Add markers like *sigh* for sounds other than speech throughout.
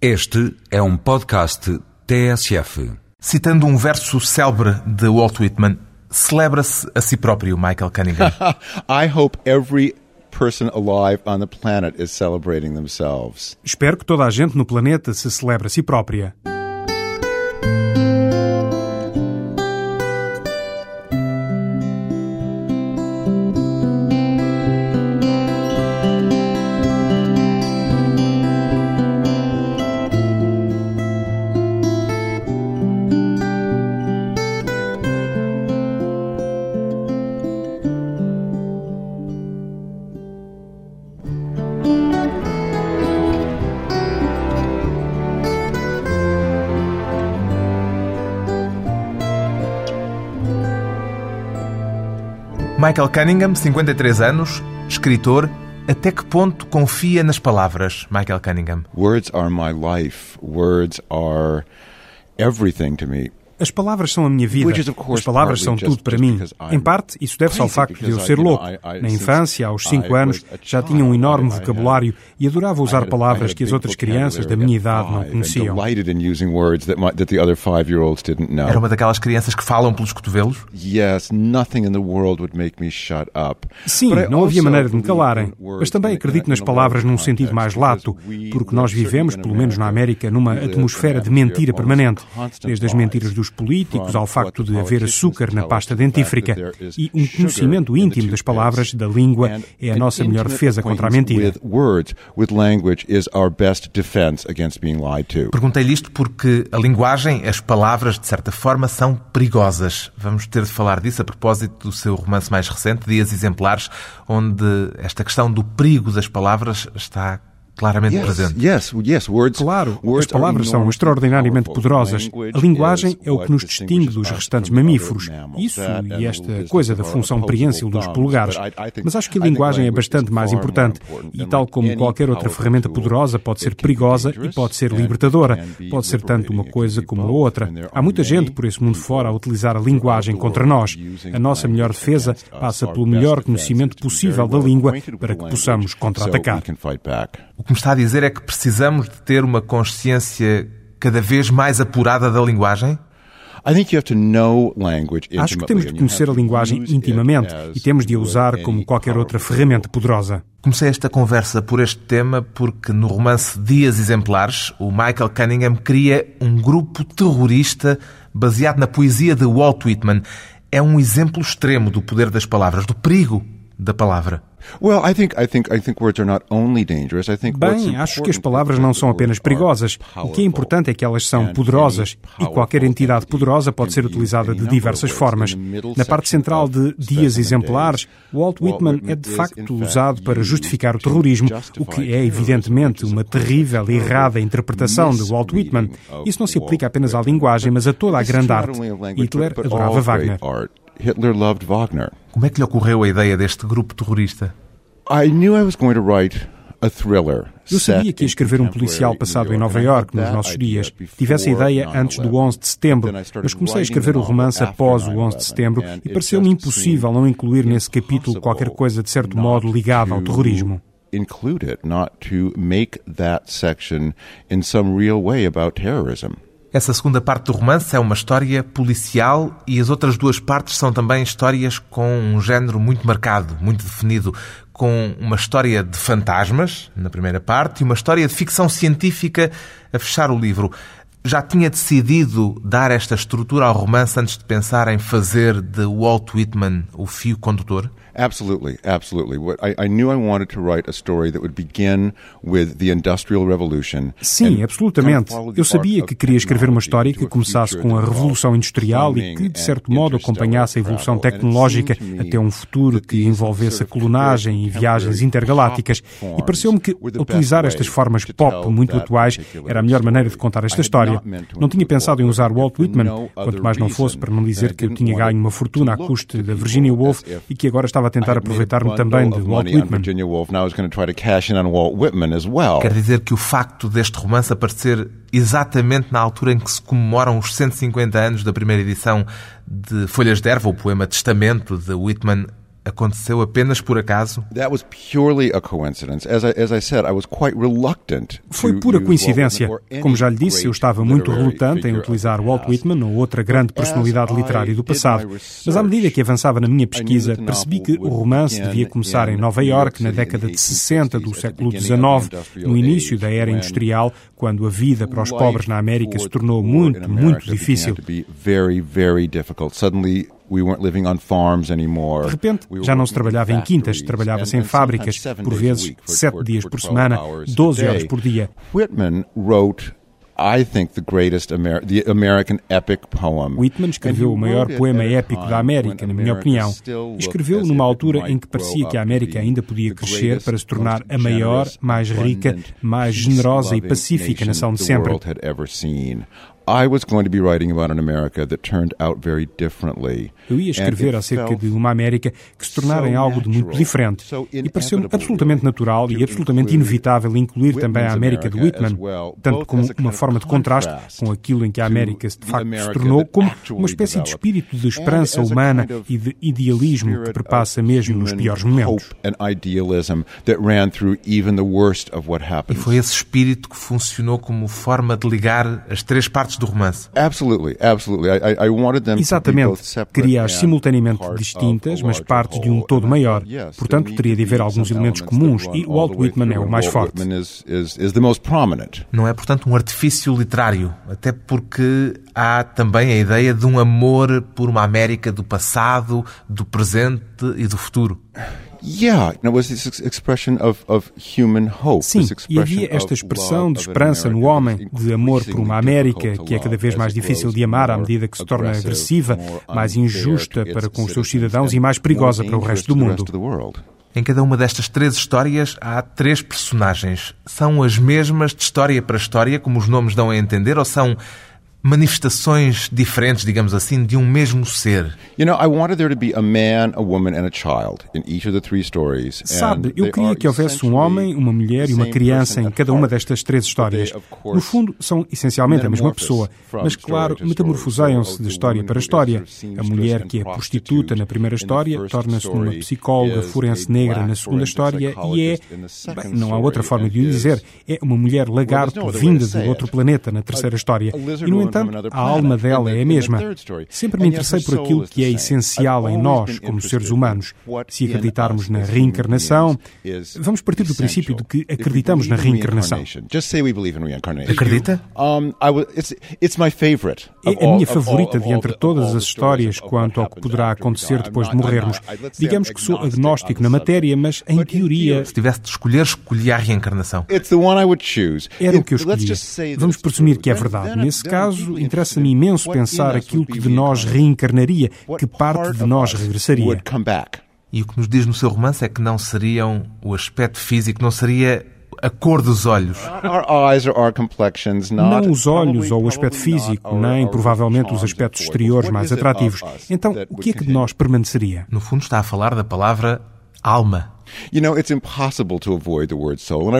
Este é um podcast TSF. Citando um verso célebre de Walt Whitman, celebra-se a si próprio, Michael Cunningham. *laughs* I hope every person alive on the planet is celebrating themselves. Espero que toda a gente no planeta se celebre a si própria. Michael Cunningham, 53 anos, escritor. Até que ponto confia nas palavras, Michael Cunningham? Words are my life. Words are everything to me. As palavras são a minha vida. As palavras são tudo para mim. Em parte, isso deve-se ao facto de eu ser louco. Na infância, aos cinco anos, já tinha um enorme vocabulário e adorava usar palavras que as outras crianças da minha idade não conheciam. Era uma daquelas crianças que falam pelos cotovelos? Sim, não havia maneira de me calarem. Mas também acredito nas palavras num sentido mais lato, porque nós vivemos, pelo menos na América, numa atmosfera de mentira permanente. Desde as mentiras dos papolíticos ao facto de haver açúcar na pasta dentífrica. E um conhecimento íntimo das palavras, da língua, é a nossa melhor defesa contra a mentira. Perguntei-lhe isto porque a linguagem, as palavras, de certa forma, são perigosas. Vamos ter de falar disso a propósito do seu romance mais recente, Dias Exemplares, onde esta questão do perigo das palavras está claramente presente. Claro, as palavras são extraordinariamente poderosas. A linguagem é o que nos distingue dos restantes mamíferos. Isso e esta coisa da função preensil dos polegares. Mas acho que a linguagem é bastante mais importante e, tal como qualquer outra ferramenta poderosa, pode ser perigosa e pode ser libertadora. Pode ser tanto uma coisa como a outra. Há muita gente por esse mundo fora a utilizar a linguagem contra nós. A nossa melhor defesa passa pelo melhor conhecimento possível da língua para que possamos contra-atacar. O que me está a dizer é que precisamos de ter uma consciência cada vez mais apurada da linguagem? Acho que temos de conhecer a linguagem intimamente e temos de a usar como qualquer outra ferramenta poderosa. Comecei esta conversa por este tema porque no romance Dias Exemplares, o Michael Cunningham cria um grupo terrorista baseado na poesia de Walt Whitman. É um exemplo extremo do poder das palavras, do perigo da palavra. Bem, acho que as palavras não são apenas perigosas. O que é importante é que elas são poderosas e qualquer entidade poderosa pode ser utilizada de diversas formas. Na parte central de Dias Exemplares, Walt Whitman é de facto usado para justificar o terrorismo, o que é evidentemente uma terrível e errada interpretação de Walt Whitman. Isso não se aplica apenas à linguagem, mas a toda a grande arte. Hitler adorava Wagner. Hitler loved Wagner. Como é que lhe ocorreu a ideia deste grupo terrorista? I knew I was going to write a thriller. Eu sabia que ia escrever um policial passado em Nova York nos nossos dias. Tivesse a ideia antes do 11 de setembro, mas comecei a escrever o romance após o 11 de setembro e pareceu-me impossível não incluir nesse capítulo qualquer coisa de certo modo ligada ao terrorismo. Include it, not to make that section in some real way about terrorism. Essa segunda parte do romance é uma história policial e as outras duas partes são também histórias com um género muito marcado, muito definido, com uma história de fantasmas, na primeira parte, e uma história de ficção científica a fechar o livro. Já tinha decidido dar esta estrutura ao romance antes de pensar em fazer de Walt Whitman o fio condutor? Absolutely, absolutely. I, I knew I wanted to write a story that would begin with the Industrial Revolution. Sim, absolutamente. Eu sabia que queria escrever uma história que começasse com a Revolução Industrial e que, de certo modo, acompanhasse a evolução tecnológica até um futuro que envolvesse a colunagem e viagens intergalácticas. E pareceu-me que utilizar estas formas pop muito atuais era a melhor maneira de contar esta história. Não tinha pensado em usar Walt Whitman, quanto mais não fosse para não dizer que eu tinha ganho uma fortuna à custa da Virginia Woolf e que agora estava estava a tentar aproveitar-me também de Walt Whitman. Quer dizer que o facto deste romance aparecer exatamente na altura em que se comemoram os 150 anos da primeira edição de Folhas de Erva, o poema Testamento de Whitman, aconteceu apenas por acaso? Foi pura coincidência. Como já lhe disse, eu estava muito relutante em utilizar Walt Whitman ou outra grande personalidade literária do passado. Mas à medida que avançava na minha pesquisa, percebi que o romance devia começar em Nova York na década de 60 do século XIX, no início da era industrial, quando a vida para os pobres na América se tornou muito, muito difícil. De repente, já não se trabalhava em quintas, trabalhava-se em fábricas, por vezes sete dias por semana, 12 horas por dia. Whitman wrote I think the greatest Amer the American epic poem. Whitman escreveu o maior poema épico da América, na minha opinião. Escreveu numa altura em que parecia que a América ainda podia crescer para se tornar a maior, mais rica, mais generosa e pacífica nação de sempre. I was going to be writing about an America that turned out very differently. Eu ia escrever acerca de uma América que se tornara em algo de muito diferente. E pareceu-me absolutamente natural e absolutamente inevitável incluir também a América de Whitman, tanto como uma forma de contraste com aquilo em que a América de facto se tornou, como uma espécie de espírito de esperança humana e de idealismo que perpassa mesmo nos piores momentos. E foi esse espírito que funcionou como forma de ligar as três partes partes do romance. Exatamente. Queria-as simultaneamente distintas, mas partes de um todo maior. Portanto, teria de haver alguns elementos comuns e Walt Whitman é o mais forte. Não é, portanto, um artifício literário, até porque há também a ideia de um amor por uma América do passado, do presente e do futuro. Sim, e havia esta expressão de esperança no homem, de amor por uma América que é cada vez mais difícil de amar à medida que se torna agressiva, mais injusta para com os seus cidadãos e mais perigosa para o resto do mundo. Em cada uma destas três histórias há três personagens. São as mesmas de história para história, como os nomes dão a entender, ou são manifestações diferentes, digamos assim, de um mesmo ser. You know, I wanted there to be a man, a woman and a child in each of the three stories. Sabe, eu queria que houvesse um homem, uma mulher e uma criança em cada uma destas três histórias. No fundo, são essencialmente a mesma pessoa, mas claro, metamorfoseiam-se de história para história. A mulher que é prostituta na primeira história torna-se uma psicóloga forense negra na segunda história e é, bem, não há outra forma de o dizer, é uma mulher lagarto vinda de outro planeta na terceira história. E, no entanto, a alma dela é a mesma. Sempre me interessei por aquilo que é essencial em nós, como seres humanos. Se acreditarmos na reencarnação, vamos partir do princípio de que acreditamos na reencarnação. Acredita? É a minha favorita de entre todas as histórias quanto ao que poderá acontecer depois de morrermos. Digamos que sou agnóstico na matéria, mas em teoria. Se tivesse de escolher, escolhia a reencarnação. Era o que eu escolhia. Vamos presumir que é verdade. Nesse caso, caso, interessa-me imenso pensar aquilo que de nós reencarnaria, que parte de nós regressaria. E o que nos diz no seu romance é que não seriam o aspecto físico, não seria a cor dos olhos. Não os olhos ou o aspecto físico, nem provavelmente os aspectos exteriores mais atrativos. Então, o que é que de nós permaneceria? No fundo, está a falar da palavra alma.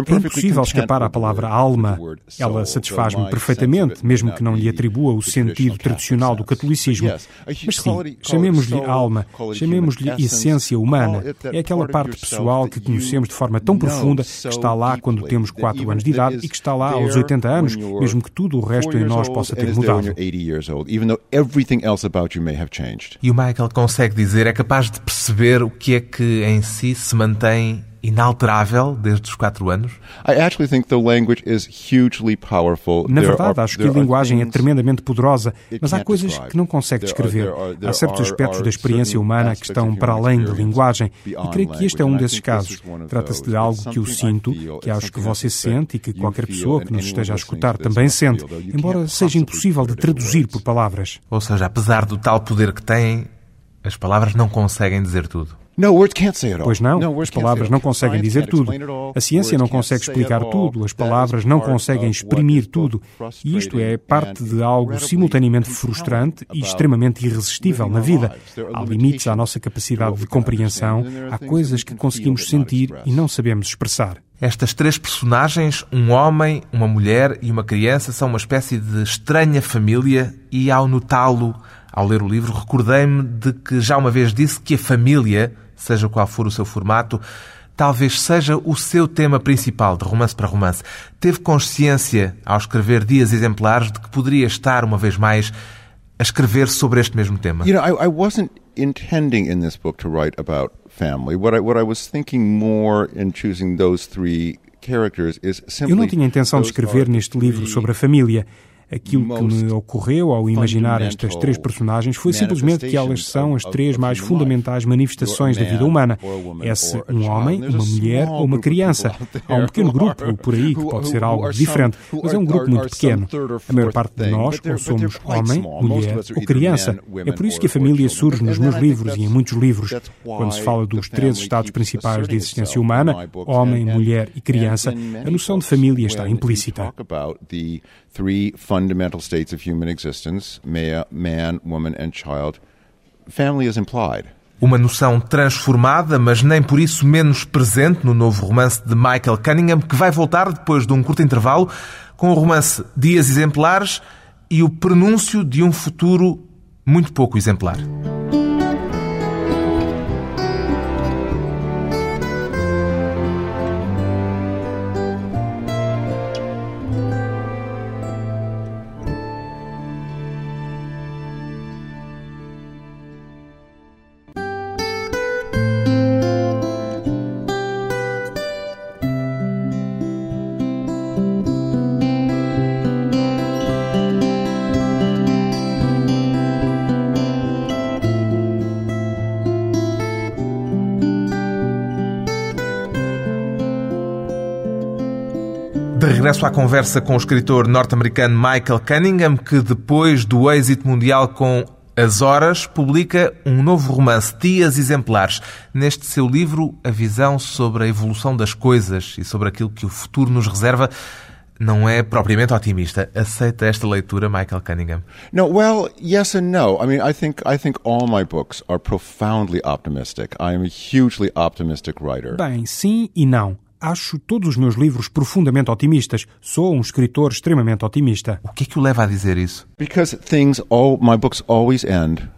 É impossível escapar à palavra alma. Ela satisfaz-me perfeitamente, mesmo que não lhe atribua o sentido tradicional do catolicismo. Mas sim, chamemos-lhe alma, chamemos-lhe essência humana. É aquela parte pessoal que conhecemos de forma tão profunda, que está lá quando temos 4 anos de idade e que está lá aos 80 anos, mesmo que tudo o resto em nós possa ter mudado. E o Michael consegue dizer, é capaz de perceber o que é que em si se mantém mantém inalterável desde os quatro anos? Na verdade, acho que a linguagem é tremendamente poderosa, mas há coisas que não consegue descrever. Há certos aspectos da experiência humana que estão para além da linguagem, e creio que este é um desses casos. Trata-se de algo que eu sinto, que acho que você sente e que qualquer pessoa que nos esteja a escutar também sente, embora seja impossível de traduzir por palavras. Ou seja, apesar do tal poder que têm, as palavras não conseguem dizer tudo. Pois não, as palavras não conseguem dizer tudo. A ciência não consegue explicar tudo, as palavras não conseguem exprimir tudo. E isto é parte de algo simultaneamente frustrante e extremamente irresistível na vida. Há limites à nossa capacidade de compreensão, há coisas que conseguimos sentir e não sabemos expressar. Estas três personagens, um homem, uma mulher e uma criança, são uma espécie de estranha família e, ao notá-lo, Ao ler o livro, recordei-me de que já uma vez disse que a família, seja qual for o seu formato, talvez seja o seu tema principal, de romance para romance. Teve consciência, ao escrever Dias Exemplares, de que poderia estar, uma vez mais, a escrever sobre este mesmo tema? You know, I, I wasn't intending in this book to write about family. What I, what I was thinking more in choosing those three characters is simply... Eu não tinha intenção de escrever neste livro sobre a família. Aquilo que me ocorreu ao imaginar estas três personagens foi simplesmente que elas são as três mais fundamentais manifestações da vida humana. É-se um homem, uma mulher ou uma criança. Há um pequeno grupo por aí que pode ser algo diferente, mas é um grupo muito pequeno. A maior parte de nós ou somos homem, mulher ou criança. É por isso que a família surge nos meus livros e em muitos livros. Quando se fala dos três estados principais de existência humana, homem, mulher e criança, a noção de família está implícita fundamental states of human existence man, woman and child. Family is implied. Uma noção transformada, mas nem por isso menos presente no novo romance de Michael Cunningham, que vai voltar depois de um curto intervalo com o romance Dias Exemplares e o prenúncio de um futuro muito pouco exemplar. À conversa com o escritor norte-americano Michael Cunningham, que depois do êxito mundial com As Horas, publica um novo romance, Dias Exemplares. Neste seu livro, a visão sobre a evolução das coisas e sobre aquilo que o futuro nos reserva não é propriamente otimista. Aceita esta leitura, Michael Cunningham? No, well, yes and no. I mean, I think I think all my books are profoundly optimistic. I am a hugely optimistic writer. Bem, sim e não. Acho todos os meus livros profundamente otimistas. Sou um escritor extremamente otimista. O que é que o leva a dizer isso? Because things all my books always end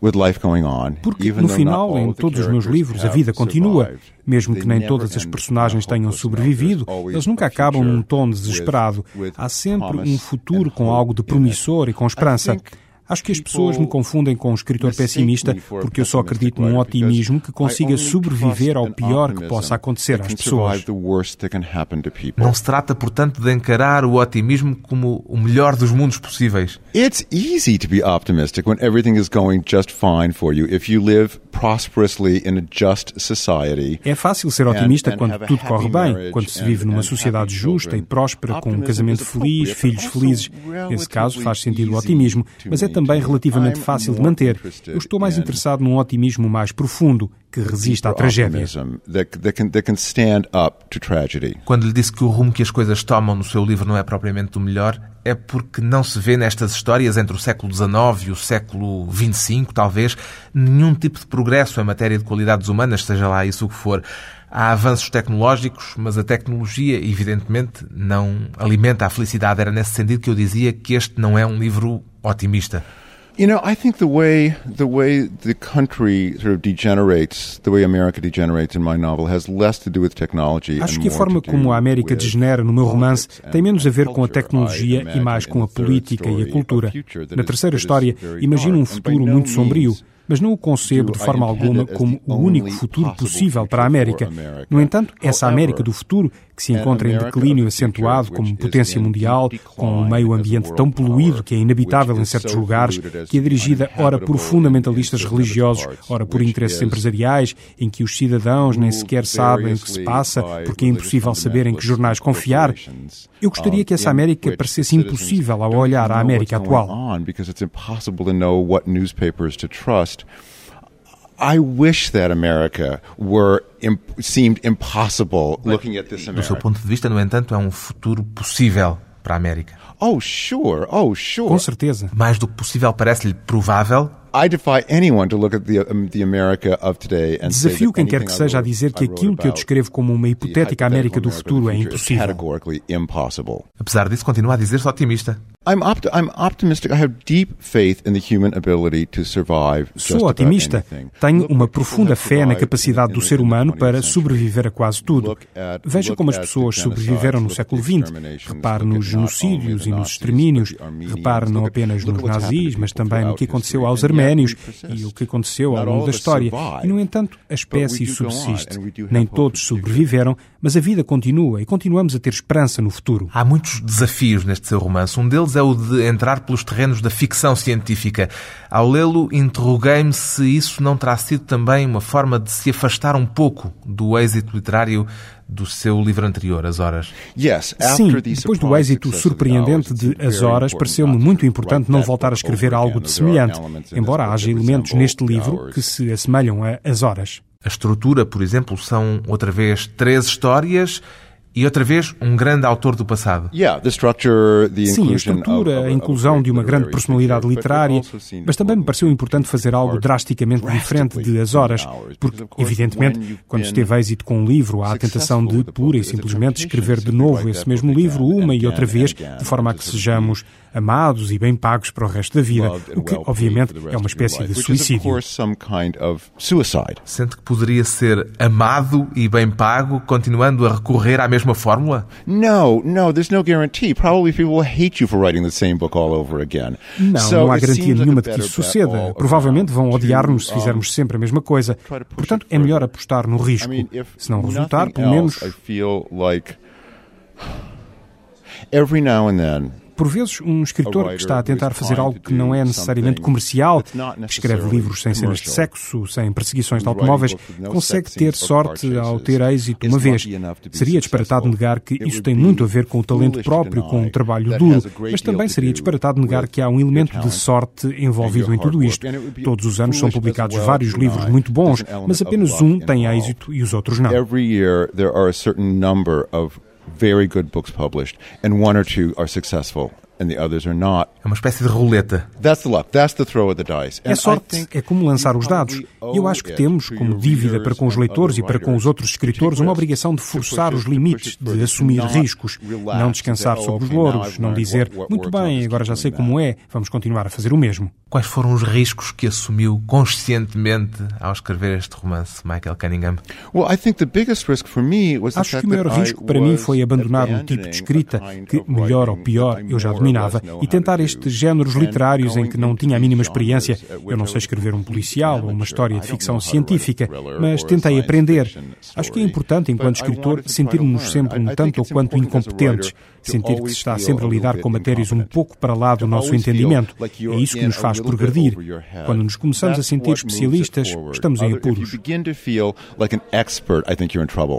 with life going on. Porque no final, em todos os meus livros, a vida continua. Mesmo que nem todas as personagens tenham sobrevivido, eles nunca acabam num tom desesperado. Há sempre um futuro com algo de promissor e com esperança. Acho que as pessoas me confundem com um escritor pessimista porque eu só acredito num otimismo que consiga sobreviver ao pior que possa acontecer às pessoas. Não se trata, portanto, de encarar o otimismo como o melhor dos mundos possíveis. It's easy to be optimistic when everything is going just fine for you if you live prosperously in a just society. É fácil ser otimista quando tudo corre bem, quando se vive numa sociedade justa e próspera com um casamento feliz, filhos felizes. Nesse caso faz sentido o otimismo, mas é também relativamente fácil de manter. Eu estou mais interessado num otimismo mais profundo, que resista à tragédia. Quando lhe disse que o rumo que as coisas tomam no seu livro não é propriamente o melhor, é porque não se vê nestas histórias entre o século XIX e o século XXV, talvez, nenhum tipo de progresso em matéria de qualidades humanas, seja lá isso o que for. Há avanços tecnológicos, mas a tecnologia, evidentemente, não alimenta a felicidade. Era nesse sentido que eu dizia que este não é um livro otimista. You know, I think the way the way the country sort of degenerates, the way America degenerates in my novel has less to do with technology. Acho que a forma como a América degenera no meu romance tem menos a ver com a tecnologia e mais com a política e a cultura. Na terceira história, imagino um futuro muito sombrio mas não o concebo de forma alguma como o único futuro possível para a América. No entanto, essa América do futuro, que se encontra em declínio acentuado como potência mundial, com um meio ambiente tão poluído que é inabitável em certos lugares, que é dirigida ora por fundamentalistas religiosos, ora por interesses empresariais, em que os cidadãos nem sequer sabem o que se passa, porque é impossível saber em que jornais confiar. Eu gostaria que essa América parecesse impossível ao olhar a América atual. I wish that America were seemed impossible looking at this America. Do seu ponto de vista, no entanto, é um futuro possível para a América. Oh, sure. Oh, sure. Com certeza. Mais do que possível, parece-lhe provável Desafio quem quer que seja a dizer que aquilo que eu descrevo como uma hipotética América do futuro é impossível. Apesar disso, continua a dizer-se otimista. Sou otimista. Tenho uma profunda fé na capacidade do ser humano para sobreviver a quase tudo. Veja como as pessoas sobreviveram no século XX. Repare nos genocídios e nos extermínios. Repare não apenas nos nazis, mas também no que aconteceu aos arménios e o que aconteceu ao longo da história. E, no entanto, a espécie subsiste. Nem todos sobreviveram, mas a vida continua e continuamos a ter esperança no futuro. Há muitos desafios neste seu romance. Um deles é o de entrar pelos terrenos da ficção científica. Ao lê-lo, interroguei-me se isso não terá sido também uma forma de se afastar um pouco do êxito literário do seu livro anterior, As Horas. Sim, depois do êxito surpreendente de As Horas, pareceu-me muito importante não voltar a escrever algo de semelhante, embora haja elementos neste livro que se assemelham a As Horas. A estrutura, por exemplo, são outra vez três histórias e outra vez, um grande autor do passado. Sim, a estrutura, a inclusão de uma grande personalidade literária, mas também me pareceu importante fazer algo drasticamente diferente de As Horas, porque, evidentemente, quando se teve êxito com um livro, há a tentação de, pura e simplesmente, escrever de novo esse mesmo livro uma e outra vez, de forma a que sejamos amados e bem pagos para o resto da vida, o que, obviamente, é uma espécie de suicídio. Sente que poderia ser amado e bem pago, continuando a recorrer à mesma fórmula? Não, não, there's no guarantee. Probably people will hate you for writing the same book all over again. Não, não há garantia nenhuma de que isso suceda. Provavelmente vão odiar-nos se fizermos sempre a mesma coisa. Portanto, é melhor apostar no risco. Se não resultar, pelo menos every now and then por vezes, um escritor que está a tentar fazer algo que não é necessariamente comercial, que escreve livros sem cenas de sexo, sem perseguições de automóveis, consegue ter sorte ao ter êxito uma vez. Seria disparatado negar que isso tem muito a ver com o talento próprio, com o trabalho duro, mas também seria disparatado negar que há um elemento de sorte envolvido em tudo isto. Todos os anos são publicados vários livros muito bons, mas apenas um tem êxito e os outros não. Very good books published, and one or two are successful. and the others are not. É uma espécie de roleta. That's the luck. That's the throw of the dice. É sorte, é como lançar os dados. E eu acho que temos, como dívida para com os leitores e para com os outros escritores, uma obrigação de forçar os limites, de assumir riscos, não descansar sobre os louros, não dizer, muito bem, agora já sei como é, vamos continuar a fazer o mesmo. Quais foram os riscos que assumiu conscientemente ao escrever este romance, Michael Cunningham? Acho que o maior risco para mim foi abandonar um tipo de escrita que, melhor ou pior, eu já dominava e tentar estes géneros literários em que não tinha a mínima experiência. Eu não sei escrever um policial ou uma história de ficção científica, mas tentei aprender. Acho que é importante, enquanto escritor, sentirmos sempre um tanto ou quanto incompetentes, sentir que se está sempre a lidar com matérias um pouco para lá do nosso entendimento. É isso que nos faz progredir. Quando nos começamos a sentir especialistas, estamos em apuros.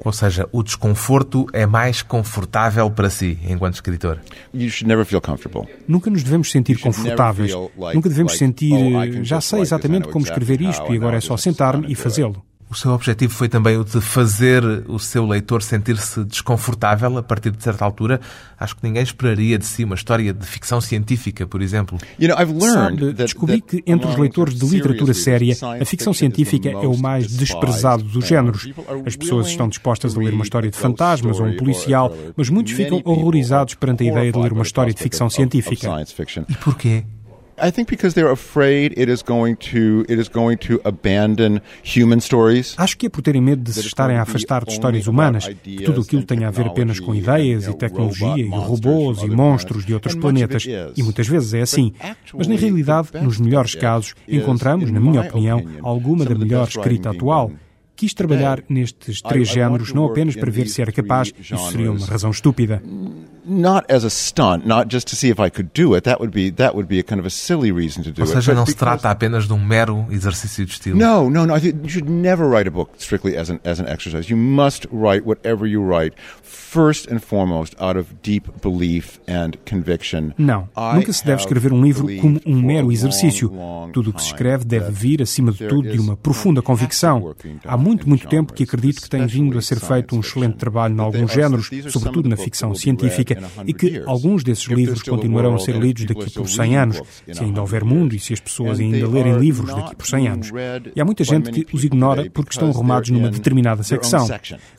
Ou seja, o desconforto é mais confortável para si, enquanto escritor. Nunca nos devemos sentir confortáveis. Nunca devemos sentir, oh, já sei exatamente como escrever isto e agora é só sentar-me e fazê-lo. O seu objetivo foi também o de fazer o seu leitor sentir-se desconfortável a partir de certa altura. Acho que ninguém esperaria de si uma história de ficção científica, por exemplo. Sabe, descobri que entre os leitores de literatura séria, a ficção científica é o mais desprezado dos géneros. As pessoas estão dispostas a ler uma história de fantasmas ou um policial, mas muitos ficam horrorizados perante a ideia de ler uma história de ficção científica. E porquê? I think because they're afraid it is going to it is going to abandon human stories. Acho que é por terem medo de se estarem a afastar de histórias humanas, que tudo aquilo tenha a ver apenas com ideias e tecnologia e robôs e monstros de outros planetas. E muitas vezes é assim. Mas na realidade, nos melhores casos, encontramos, na minha opinião, alguma da melhor escrita atual. Quis trabalhar nestes três géneros não apenas para ver se era capaz, isso seria uma razão estúpida not as a stunt, not just to see if I could do it. That would be that would be a kind of a silly reason to do Ou seja, it. não se trata apenas de um mero exercício de estilo. No, no, no. I think you should never write a book strictly as an as an exercise. You must write whatever you write first and foremost out of deep belief and conviction. Não, nunca se deve escrever um livro como um mero exercício. Tudo o que se escreve deve vir acima de tudo de uma profunda convicção. Há muito, muito tempo que acredito que tem vindo a ser feito um excelente trabalho em alguns géneros, sobretudo na ficção científica, e que alguns desses livros continuarão a ser lidos daqui por 100 anos, se ainda houver mundo e se as pessoas ainda lerem livros daqui por 100 anos. E há muita gente que os ignora porque estão arrumados numa determinada secção.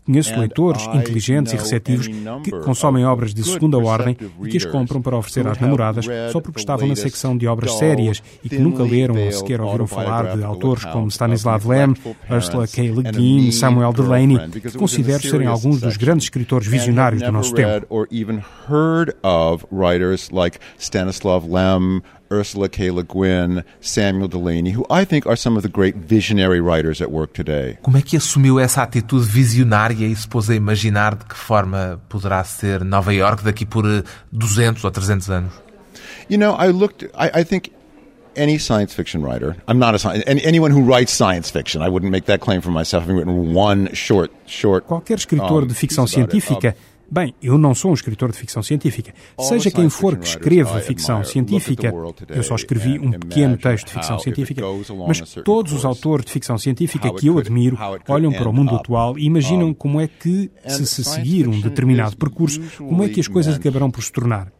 Conheço leitores inteligentes e receptivos que consomem obras de segunda ordem e que as compram para oferecer às namoradas só porque estavam na secção de obras sérias e que nunca leram ou sequer ouviram falar de autores como Stanislav Lem, Ursula K. Le Guin, Samuel Delany, que considero serem alguns dos grandes escritores visionários do nosso tempo. Stanislav Lem, Ursula K. Le Guin, Samuel Delany, who I think are some of the great visionary writers at work today. Como é que assumiu essa atitude visionária e se pôs a imaginar de que forma poderá ser Nova York daqui por 200 eh, ou 300 anos? You know, I looked, I, I think any science fiction writer, I'm not a science, anyone who writes science fiction, I wouldn't make that claim for myself, having written one short, short. Qualquer escritor de ficção científica Bem, eu não sou um escritor de ficção científica. Seja quem for que escreva ficção científica, eu só escrevi um pequeno texto de ficção científica, mas todos os autores de ficção científica que eu admiro olham para o mundo atual e imaginam como é que, se se seguir um determinado percurso, como é que as coisas acabarão por se tornar.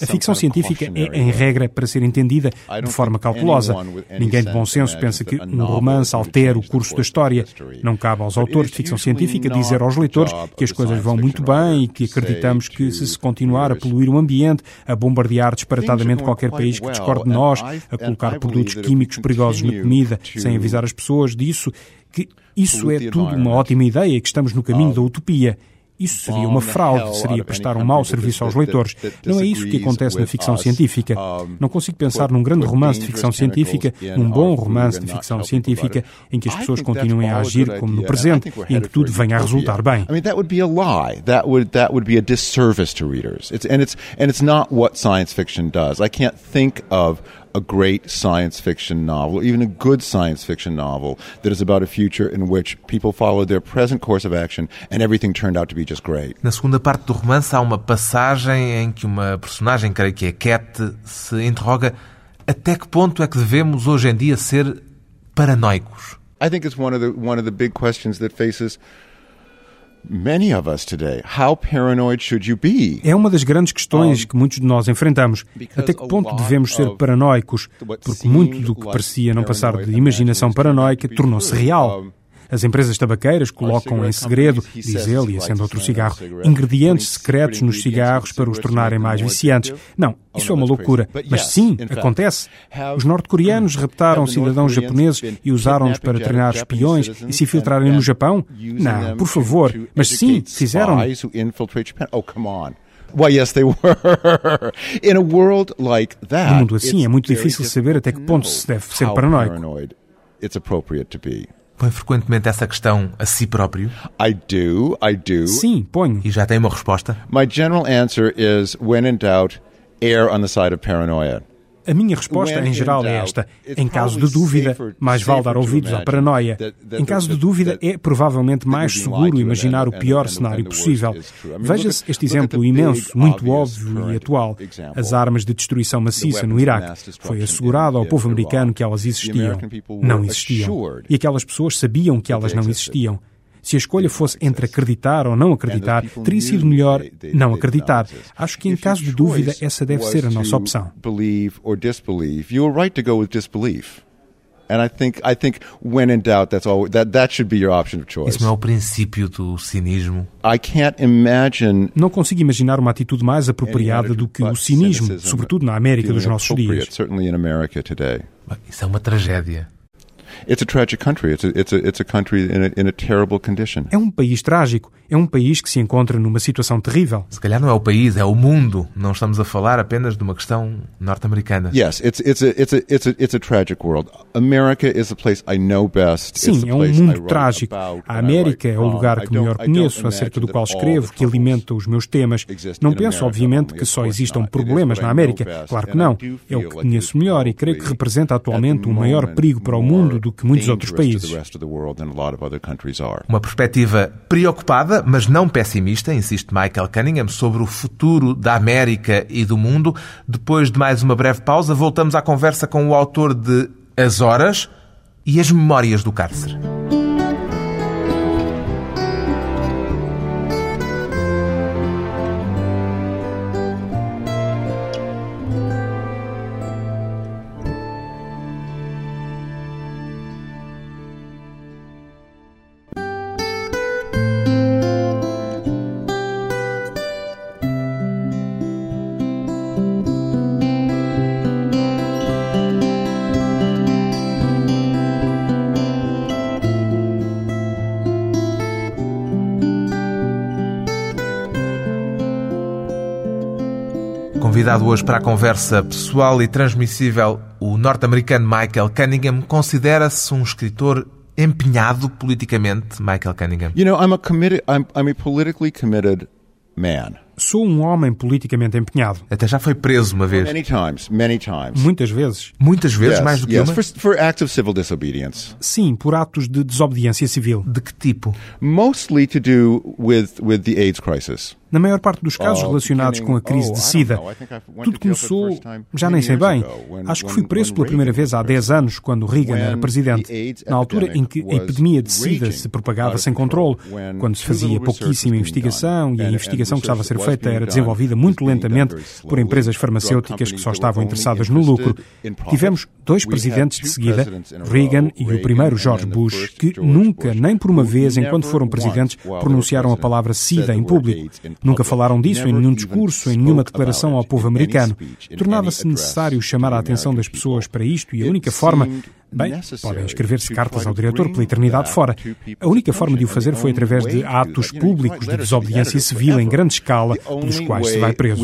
A ficção científica é, em regra, para ser entendida de forma cautelosa. Ninguém de bom senso pensa que um romance altera o curso da história. Não cabe aos autores de ficção científica dizer aos leitores que as coisas vão muito bem e que acreditamos que, se se continuar a poluir o ambiente, a bombardear disparatadamente qualquer país que discorde de nós, a colocar produtos químicos perigosos na comida, sem avisar as pessoas disso, que isso é tudo uma ótima ideia, que estamos no caminho da utopia. Isso seria uma fraude, seria prestar um mau serviço aos leitores. Não é isso que acontece na ficção científica. Não consigo pensar num grande romance de ficção científica, num bom romance de ficção científica, em que as pessoas continuem a agir como no presente e em que tudo venha a resultar bem. That would be a lie. That would that would be a disservice to readers. It's, and it's and it's not what science fiction does. I can't think of a great science fiction novel, even a good science fiction novel, that is about a future in which people followed their present course of action and everything turned out to be just great. Na segunda parte do romance há uma passagem em que uma personagem, creio que é Cat, se interroga até que ponto é que devemos hoje em dia ser paranoicos. I think it's one of the one of the big questions that faces many of us today. How paranoid should you be? É uma das grandes questões que muitos de nós enfrentamos. Até que ponto devemos ser paranoicos? Porque muito do que parecia não passar de imaginação paranoica tornou-se real. As empresas tabaqueiras colocam em segredo, diz ele, e acende outro cigarro, ingredientes secretos nos cigarros para os tornarem mais viciantes. Não, isso é uma loucura. Mas sim, acontece. Os norte-coreanos *clears throat* raptaram cidadãos japoneses e usaram-nos para treinar espiões e se infiltrarem no Japão? Não, por favor. Mas sim, fizeram. Why, yes, they *laughs* were. In a world like that, no mundo assim, é muito difícil saber até que ponto se deve ser paranoico. Põe frequentemente essa questão a si próprio? I do, I do. Sim, ponho. E já tem uma resposta? My general answer is when in doubt, err on the side of paranoia. A minha resposta, em geral, é esta. Em caso de dúvida, mais vale dar ouvidos à paranoia. Em caso de dúvida, é provavelmente mais seguro imaginar o pior cenário possível. Veja-se este exemplo imenso, muito óbvio e atual. As armas de destruição maciça no Iraque. Foi assegurado ao povo americano que elas existiam. Não existiam. E aquelas pessoas sabiam que elas não existiam. Se a escolha fosse entre acreditar ou não acreditar, teria sido melhor não acreditar. Acho que em caso de dúvida, essa deve ser a nossa opção. Isso não é o princípio do cinismo. I can't imagine. Não consigo imaginar uma atitude mais apropriada do que o cinismo, sobretudo na América dos nossos dias. Certainly in America today. Isso é uma tragédia. It's a tragic country. It's a, it's a, it's a country in a, in a terrible condition. É um país trágico. É um país que se encontra numa situação terrível. Se calhar não é o país, é o mundo. Não estamos a falar apenas de uma questão norte-americana. Yes, it's it's a it's a it's a it's a tragic world. America is the place I know best. Sim, é um mundo trágico. A América é o lugar que melhor conheço, acerca do qual escrevo, que alimenta os meus temas. Não penso, obviamente, que só existam problemas na América. Claro que não. É o que conheço melhor e creio que representa atualmente um maior perigo para o mundo do que muitos outros países. Uma perspectiva preocupada, mas não pessimista, insiste Michael Cunningham, sobre o futuro da América e do mundo. Depois de mais uma breve pausa, voltamos à conversa com o autor de As Horas e as Memórias do Cárcere. Convidado hoje para a conversa pessoal e transmissível, o norte-americano Michael Cunningham considera-se um escritor empenhado politicamente, Michael Cunningham. You know, I'm a committed I'm, I'm a politically committed man. Sou um homem politicamente empenhado. Até já foi preso uma vez. Many times, many times. Muitas vezes. Muitas vezes, yes, mais do que yes, uma? for, for acts of civil disobedience. Sim, por atos de desobediência civil. De que tipo? Mostly to do with with the AIDS crisis. Na maior parte dos casos Oh, relacionados com a crise de SIDA. Tudo começou, já nem sei bem. Acho que fui preso pela primeira vez há 10 anos, quando Reagan era presidente. Na altura em que a epidemia de SIDA se propagava sem controle, quando se fazia pouquíssima investigação e a investigação que estava a ser feita era desenvolvida muito lentamente por empresas farmacêuticas que só estavam interessadas no lucro. Tivemos dois presidentes de seguida, Reagan e o primeiro George Bush, que nunca, nem por uma vez, enquanto foram presidentes, pronunciaram a palavra SIDA em público. Nunca falaram disso em nenhum discurso, em nenhuma declaração ao povo americano. Tornava-se necessário chamar a atenção das pessoas para isto e a única forma. Bem, podem escrever-se cartas ao diretor pela eternidade fora. A única forma de o fazer foi através de atos públicos de desobediência civil em grande escala, pelos quais se vai preso.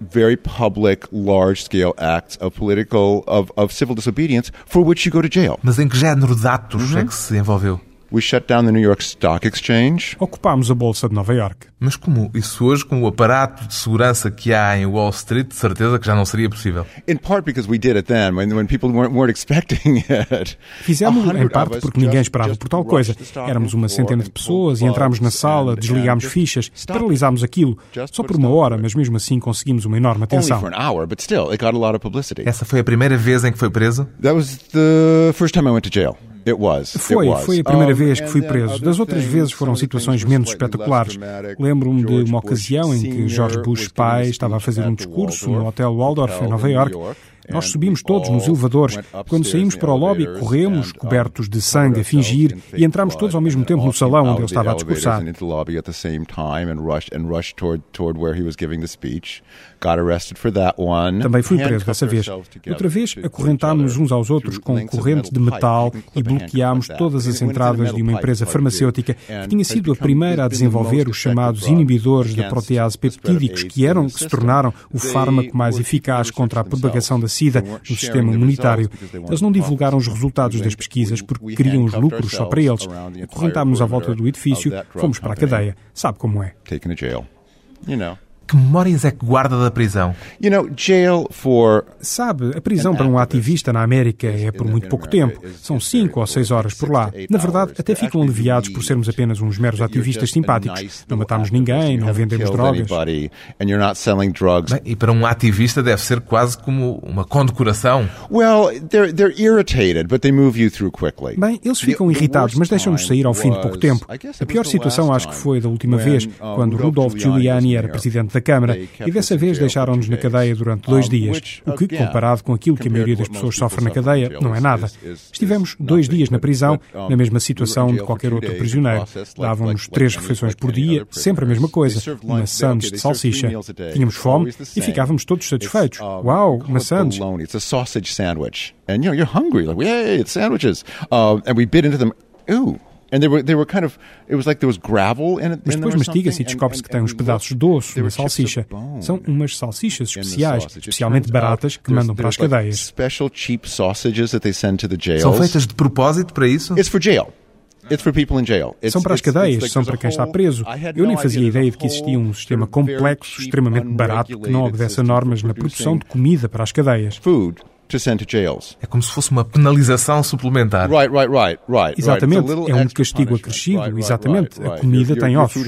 very public, large-scale acts of political, of, of civil disobedience for which you go to jail. Mas em que género de atos é que se envolveu? We shut down the New York Stock Exchange. Ocupámos a Bolsa de Nova York. Mas como? Isso hoje, com o aparato de segurança que há em Wall Street, de certeza que já não seria possível. In part because we did it then, when, when people weren't, weren't expecting *laughs* it. Fizemos em parte porque ninguém esperava por tal coisa. Éramos uma centena de pessoas e entramos na sala, desligámos fichas, paralisámos aquilo. Só por uma hora, mas mesmo assim conseguimos uma enorme atenção. Only for an hour, but still, it got a lot of publicity. Essa foi a primeira vez em que foi preso? That was the first time I went to jail. It was. Foi, foi a primeira vez que fui preso. Das outras vezes foram situações menos espetaculares. Lembro-me de uma ocasião em que. George Bush pai estava a fazer um discurso no Hotel Waldorf em Nova York. Nós subimos todos nos elevadores. Quando saímos para o lobby, corremos, cobertos de sangue, a fingir, e entramos todos ao mesmo tempo no salão onde ele estava a discursar. Também fui preso dessa vez. Outra vez, acorrentámos uns aos outros com correntes de metal e bloqueámos todas as entradas de uma empresa farmacêutica que tinha sido a primeira a desenvolver os chamados inibidores da protease peptídicos, que eram, que se tornaram o fármaco mais eficaz contra a propagação da SIDA no sistema imunitário. Eles não divulgaram os resultados das pesquisas porque queriam os lucros só para eles. Acorrentámos à volta do edifício, fomos para a cadeia. Sabe como é? Que memórias é que guarda da prisão? Sabe, a prisão para um ativista na América é por muito pouco tempo. São cinco ou seis horas por lá. Na verdade, até ficam aliviados por sermos apenas uns meros ativistas simpáticos. Não matámos ninguém, não vendemos drogas. and you're not selling drugs. Bem, e para um ativista deve ser quase como uma condecoração. Well, they're they're irritated, but they move you through quickly. Bem, eles ficam irritados, mas deixam-nos sair ao fim de pouco tempo. A pior situação acho que foi da última vez, quando Rudolph Giuliani era presidente da Câmara, e dessa vez deixaram-nos na cadeia durante dois dias, o que, comparado com aquilo que a maioria das pessoas sofre na cadeia, não é nada. Estivemos dois dias na prisão, na mesma situação de qualquer outro prisioneiro. Davam-nos três refeições por dia, sempre a mesma coisa, maçãs de salsicha. Tínhamos fome e ficávamos todos satisfeitos. Uau, maçãs! It's a sausage sandwich, and you know you're hungry. Like, yay, it's sandwiches. Uh, and we bit into them. Ooh. And they were, they were kind of, it was like there was gravel in it. Mas depois mastiga-se e descobre-se que tem uns pedaços de they osso na salsicha. São umas salsichas especiais, especialmente baratas, que mandam para as cadeias. Special cheap sausages that they send to the jails. São feitas de propósito para isso? It's for jail. It's for people in jail. It's- São para as it's- it's cadeias, são para quem está preso. Eu nem fazia ideia de que existia um sistema complexo, extremamente barato, que não obedece a normas for na produção de comida para as cadeias. To send to jails. É como se fosse uma penalização suplementar. Right, right, right, right. Exatamente, é um castigo acrescido, Right, right, exatamente. right, A comida tem your ossos.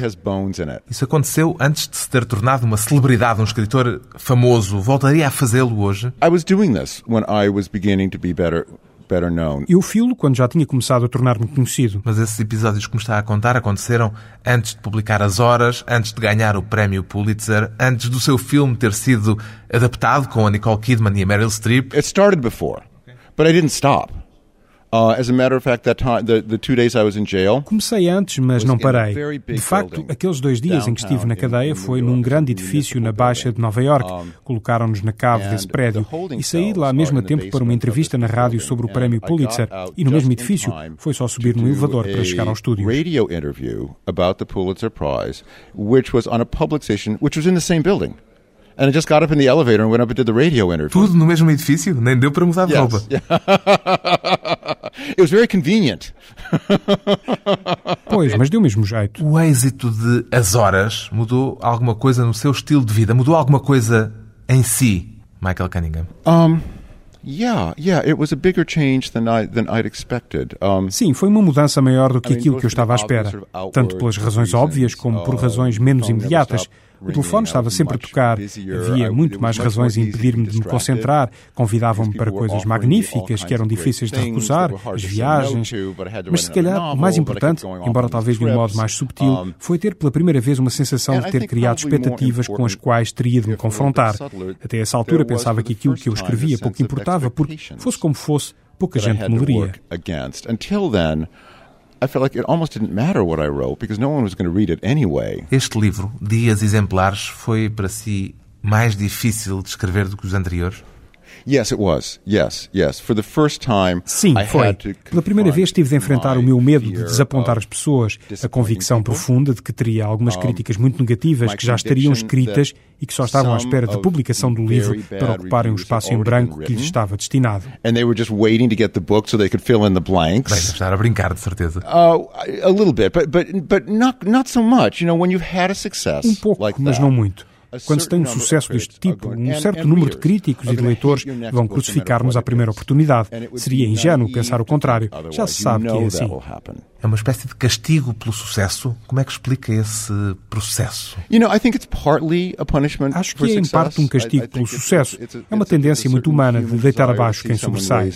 Isso aconteceu antes de se ter tornado uma celebridade, um escritor famoso. Voltaria a fazê-lo hoje? I was doing this when I was beginning to be better, better known. Eu filo quando já tinha começado a tornar-me conhecido. Mas esses episódios que me está a contar aconteceram antes de publicar As Horas, antes de ganhar o prémio Pulitzer, antes do seu filme ter sido adaptado com a Nicole Kidman e a Meryl Streep. It started before, but I didn't stop. Comecei antes, mas não parei. De facto, aqueles dois dias em que estive na cadeia foi num grande edifício na Baixa de Nova York. Colocaram-nos na cave desse prédio e saí lá ao mesmo tempo para uma entrevista na rádio sobre o prémio Pulitzer. E no mesmo edifício foi só subir no elevador para chegar ao estúdio. Radio interview about the Pulitzer Prize, which was on a public station, which was in the same building. And I just got up in the elevator and went up and did the radio interview. Tudo no mesmo edifício? Nem deu para mudar de yes. roupa. *laughs* It was very convenient. *laughs* pois, mas deu o mesmo jeito. O êxito de As Horas mudou alguma coisa no seu estilo de vida? Mudou alguma coisa em si, Michael Cunningham? Um, Yeah, yeah, it was a bigger change than I than I'd expected. Um, Sim, foi uma mudança maior do que aquilo que eu estava à espera, tanto pelas razões óbvias como por razões menos imediatas. O telefone estava sempre a tocar. Havia muito mais razões a impedir-me de me concentrar. Convidavam-me para coisas magníficas que eram difíceis de recusar, as viagens. Mas se calhar o mais importante, embora talvez de um modo mais subtil, foi ter pela primeira vez uma sensação de ter criado expectativas com as quais teria de me confrontar. Até essa altura pensava que aquilo que eu escrevia pouco importava, porque, fosse como fosse, pouca gente me leria. I felt like it almost didn't matter what I wrote because no one was going to read it anyway. Este livro, Dias Exemplares, foi para si mais difícil de escrever do que os anteriores? Yes, it was. Yes, yes. For the first time, Sim, foi. Pela primeira vez tive de enfrentar o meu medo de desapontar as pessoas, a convicção profunda de que teria algumas críticas muito negativas que já estariam escritas e que só estavam à espera de publicação do livro para ocuparem o espaço em branco que lhes estava destinado. And they were just waiting to get the book so they could fill in the blanks. Estar a brincar, de certeza. Uh, a little bit, but but but not not so much. You know, when you've had a success um pouco, like mas não muito. Quando se tem um sucesso deste tipo, um certo número de críticos e de leitores vão crucificar-nos à primeira oportunidade. Seria ingênuo pensar o contrário. Já se sabe que é assim. É uma espécie de castigo pelo sucesso. Como é que explica esse processo? Acho que é em parte um castigo pelo sucesso. É uma tendência muito humana de deitar abaixo quem sobressai.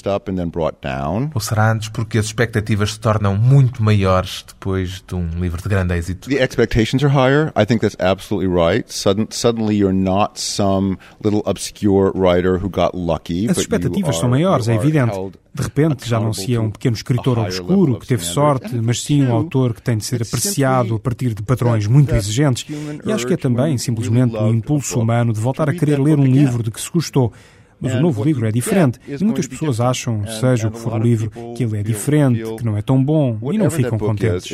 Ou será antes porque as expectativas se tornam muito maiores depois de um livro de grande êxito? The expectations are higher. I think that's absolutely right. Sudden, suddenly you're not some little obscure writer who got lucky. As expectativas são maiores, é evidente. De repente já não se é um pequeno escritor obscuro que teve sorte, mas sim um autor que tem de ser apreciado a partir de padrões muito exigentes. E acho que é também simplesmente um impulso humano de voltar a querer ler um livro de que se gostou. Mas o novo livro é diferente e muitas pessoas acham, seja o que for o livro, que ele é diferente, que não é tão bom e não ficam contentes.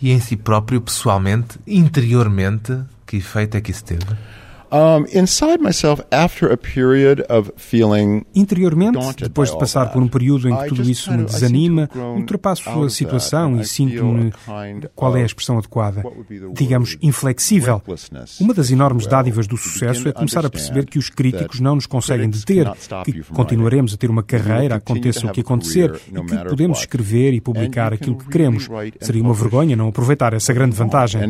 E em si próprio, pessoalmente, interiormente, que efeito é que isso teve? Um, inside myself, after a period of feeling Interiormente, depois de passar por um período em que tudo isso me desanima, ultrapasso a situação e sinto-me, qual é a expressão adequada, digamos, inflexível. Uma das enormes dádivas do sucesso é começar a perceber que os críticos não nos conseguem deter, que continuaremos a ter uma carreira, aconteça o que acontecer, e que podemos escrever e publicar aquilo que queremos. Seria uma vergonha não aproveitar essa grande vantagem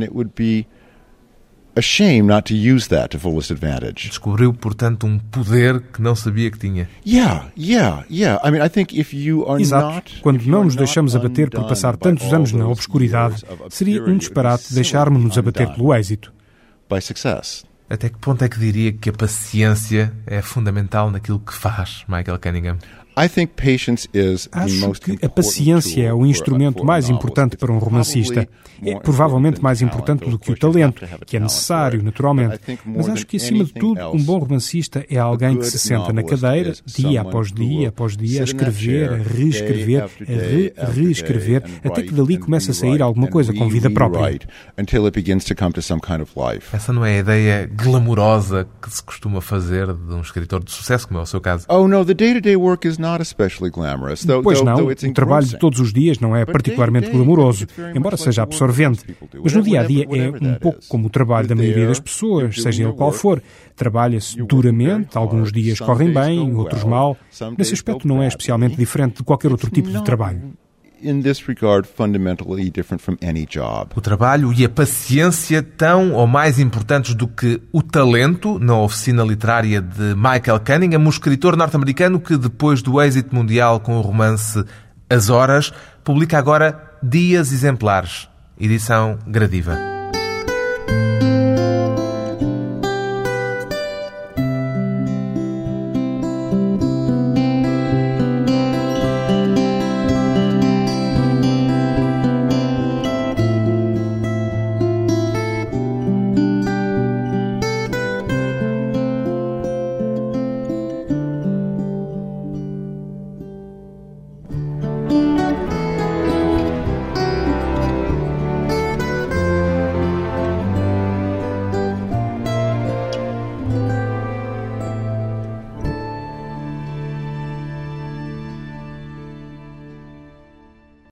a shame not to use that to fullest advantage. Descobriu, portanto, um poder que não sabia que tinha. Yeah, yeah, yeah. I mean, I think if you are Exato. not, Quando não nos deixamos abater por passar tantos anos na obscuridade, seria um disparate deixarmos-nos abater pelo êxito. By success. Até que ponto é que diria que a paciência é fundamental naquilo que faz, Michael Cunningham? Acho que a paciência é o instrumento mais importante para um romancista. É provavelmente mais importante do que o talento, que é necessário, naturalmente. Mas acho que, acima de tudo, um bom romancista é alguém que se senta na cadeira, dia após dia após dia, a escrever, a reescrever, a re reescrever, até que dali começa a sair alguma coisa com vida própria. Essa não é a ideia glamourosa que se costuma fazer de um escritor de sucesso, como é o seu caso. Oh, no, the day-to-day work is not especially glamorous. Though, pois não, o trabalho de todos os dias não é particularmente glamouroso, embora seja absorvente. Mas no dia a dia é um pouco como o trabalho da maioria das pessoas, seja ele qual for. Trabalha-se duramente, alguns dias correm bem, outros mal. Nesse aspecto não é especialmente diferente de qualquer outro tipo de trabalho O trabalho e a paciência tão ou mais importantes do que o talento na oficina literária de Michael Cunningham, um escritor norte-americano que depois do êxito mundial com o romance As Horas, publica agora Dias Exemplares, edição gradiva.